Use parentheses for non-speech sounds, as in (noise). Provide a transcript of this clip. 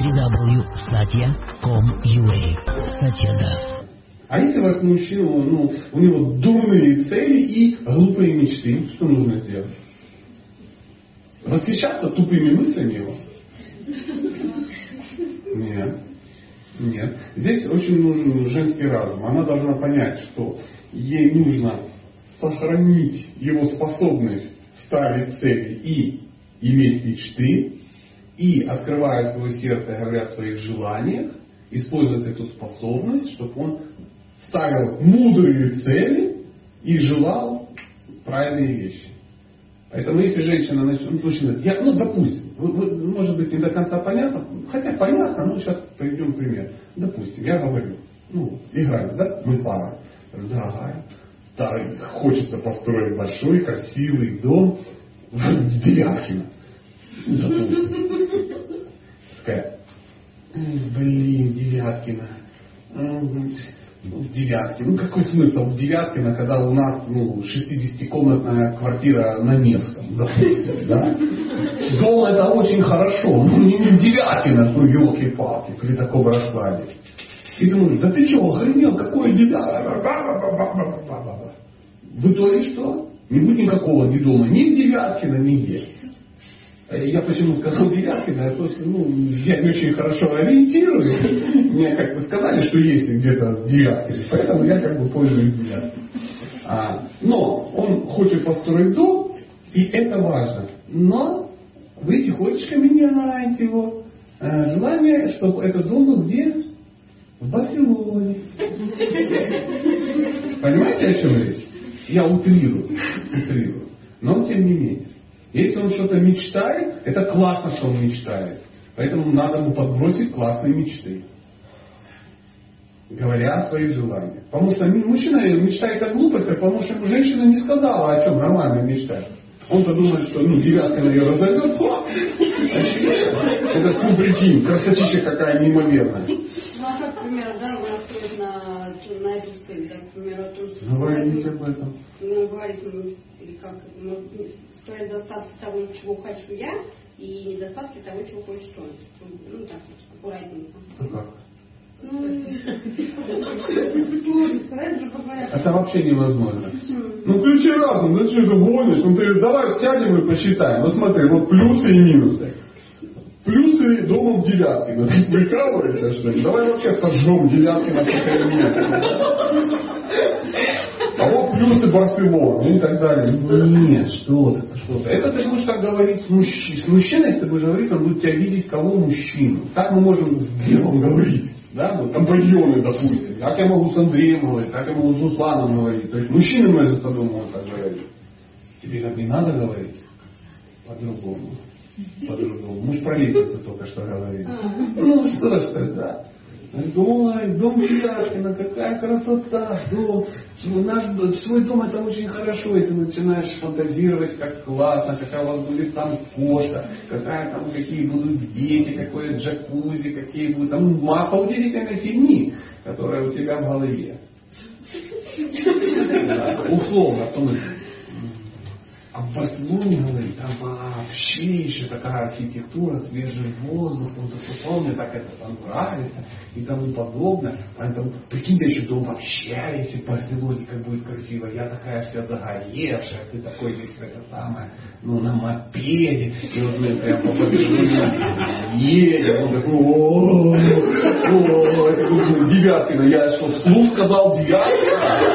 www.satya.com.ua Satya А если вас мужчина, ну, у него дурные цели и глупые мечты, что нужно сделать? Восхищаться тупыми мыслями его? Нет. Нет. Здесь очень нужен женский разум. Она должна понять, что ей нужно сохранить его способность ставить цели и иметь мечты, и, открывая свое сердце, говоря о своих желаниях, использовать эту способность, чтобы он ставил мудрые цели и желал правильные вещи. Поэтому если женщина начнет, ну, мужчина, я, ну, допустим, может быть, не до конца понятно, хотя понятно, но сейчас приведем пример. Допустим, я говорю, ну, играем, да, мы пара, дорогая, да, хочется построить большой, красивый дом в Девяткино. Допустим. Блин, Девяткино. Ну, в девятке. Ну какой смысл в девятке, когда у нас ну, 60-комнатная квартира на Невском, допустим, да? Дом это очень хорошо, ну не, в девятке, ну елки-палки, при таком раскладе. И думаешь, да ты что, охренел, какое девятка? В итоге что? Не будет никакого ни дома, ни в Девяткино, нигде. Я почему сказал Девяткино, я просто, ну, я не очень хорошо ориентируюсь. (laughs) Мне как бы сказали, что есть где-то Девяткино, поэтому я как бы пользуюсь Девяткино. А, но он хочет построить дом, и это важно. Но вы тихонечко меняете его. А, желание, чтобы этот дом был где? В Барселоне. (laughs) Понимаете, о чем речь? Я утрирую, утрирую. Но тем не менее. Если он что-то мечтает, это классно, что он мечтает. Поэтому надо ему подбросить классные мечты. Говоря о своих желаниях. Потому что мужчина мечтает о глупостях, потому что ему женщина не сказала, о чем нормально мечтать. Он-то думает, что ну, девятка на ее разойдет. Это ну прикинь, красотища какая неимоверная. Ну а как, к примеру, да, вы настроить на, на эту цель, да, к примеру, о том, что... Говорите об этом. Ну, говорить, ну, или как, может, сказать достатки того, чего хочу я, и недостатки того, чего хочет он. Ну, так, аккуратненько. Ну как? Ну, это вообще невозможно. Ну включи разум, ну что ты гонишь? Ну ты давай сядем и посчитаем. Ну смотри, вот плюсы и минусы. Плюсы дома в девятке. Ну ты прикалываешься что ли? Давай вообще сожжем девятки на нет. А плюсы Барселоны и так далее. Ну, нет, что ты, что ты. Это ты будешь так говорить с мужчиной. С мужчиной ты будешь говорить, он будет тебя видеть кого мужчину. Так мы можем с Девом говорить. Да, вот компаньоны, допустим. Как я могу с Андреем говорить, как я могу с Русланом говорить. То есть мужчины мы за тобой могут так говорить. Тебе так не надо говорить. По-другому. По-другому. Мы же про лестницу только что говорили. Ну что ж тогда. Ой, дом Яшкина, какая красота, дом. Наш, свой дом это очень хорошо, и ты начинаешь фантазировать, как классно, какая у вас будет там кошка, какая там, какие будут дети, какое джакузи, какие будут, там масса удивительной фигни, которая у тебя в голове. Да, (laughs) условно, а в Барселоне, там вообще еще такая архитектура, свежий воздух, он засыпал, мне так это там нравится и тому подобное. Поэтому, прикинь, да еще дом вообще, если в Барселоне как будет красиво, я такая вся загоревшая, ты такой весь это самое, ну, на мопеде, и вот мы прям по Барселоне едем, он такой, о о Девяткина, я что, вслух сказал Девяткина?